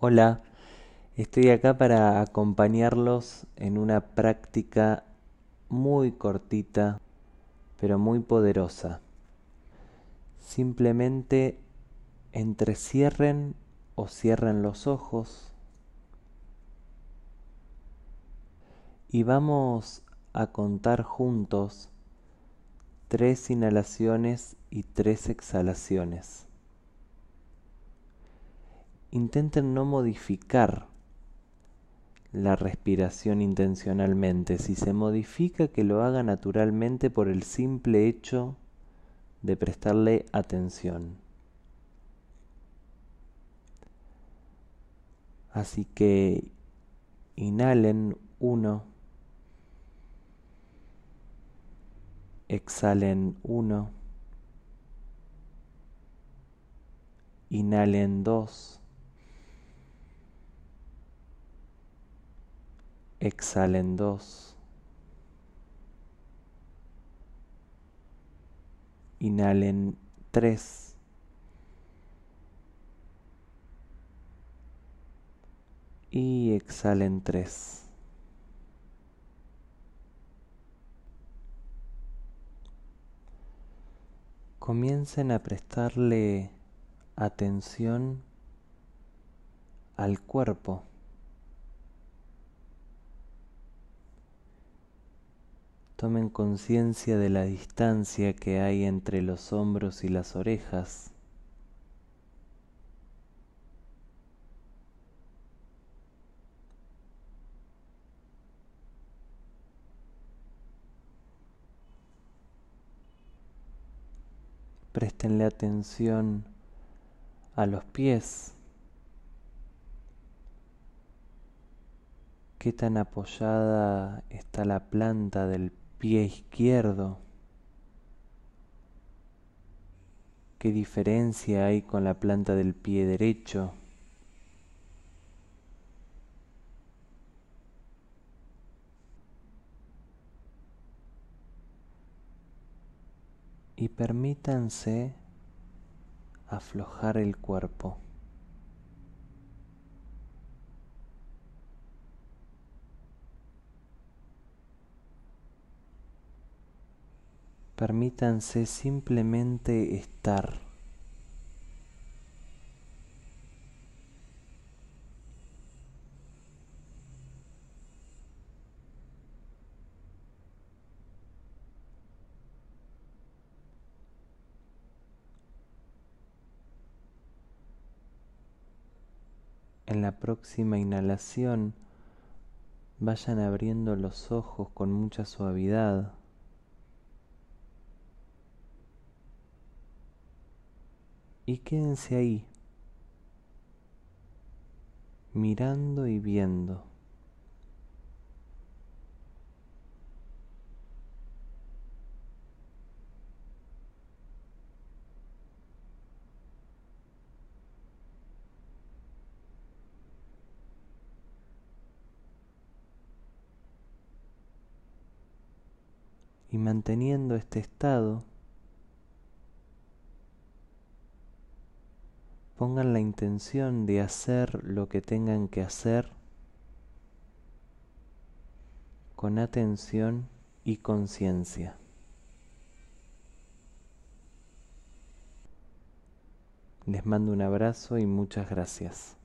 Hola, estoy acá para acompañarlos en una práctica muy cortita, pero muy poderosa. Simplemente entrecierren o cierren los ojos y vamos a contar juntos tres inhalaciones y tres exhalaciones intenten no modificar la respiración intencionalmente. Si se modifica, que lo haga naturalmente por el simple hecho de prestarle atención. Así que inhalen uno, exhalen uno, inhalen dos, exhalen dos, inhalen tres, y exhalen tres. Comiencen a prestarle atención al cuerpo. Tomen conciencia de la distancia que hay entre los hombros y las orejas. Prestenle atención a los pies. Qué tan apoyada está la planta del pie izquierdo. ¿Qué diferencia hay con la planta del pie derecho? Y permítanse aflojar el cuerpo. Permítanse simplemente estar. En la próxima inhalación vayan abriendo los ojos con mucha suavidad. Y quédense ahí, mirando y viendo. Y manteniendo este estado, pongan la intención de hacer lo que tengan que hacer con atención y conciencia. Les mando un abrazo y muchas gracias.